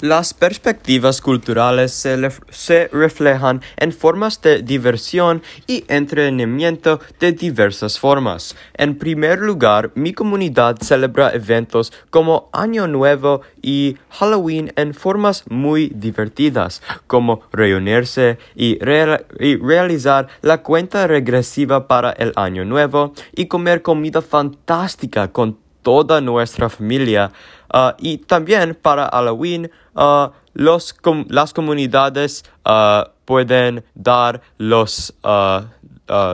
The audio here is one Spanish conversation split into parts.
Las perspectivas culturales se, reflejan en formas de diversión y entretenimiento de diversas formas. En primer lugar, mi comunidad celebra eventos como Año Nuevo y Halloween en formas muy divertidas, como reunirse y, y realizar la cuenta regresiva para el Año Nuevo y comer comida fantástica con toda nuestra familia. Uh, y también para Halloween, uh, las comunidades uh, pueden dar los,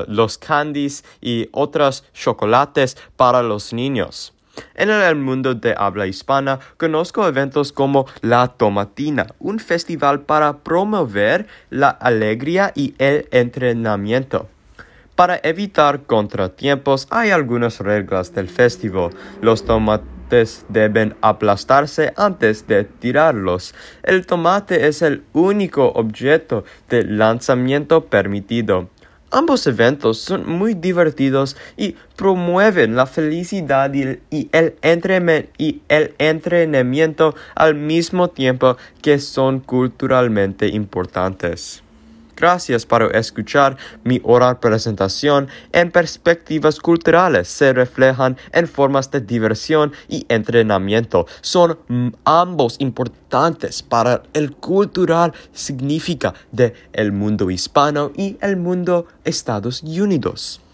los candies y otros chocolates para los niños. En el mundo de habla hispana conozco eventos como La Tomatina, un festival para promover la alegría y el entrenamiento. Para evitar contratiempos hay algunas reglas del festival. Los tomates deben aplastarse antes de tirarlos. El tomate es el único objeto de lanzamiento permitido. Ambos eventos son muy divertidos y promueven la felicidad y el, entrenamiento al mismo tiempo que son culturalmente importantes. Gracias por escuchar mi oral presentación en perspectivas culturales. Se reflejan en formas de diversión y entrenamiento. Son ambos importantes para el cultural significa de el mundo hispano y el mundo Estados Unidos.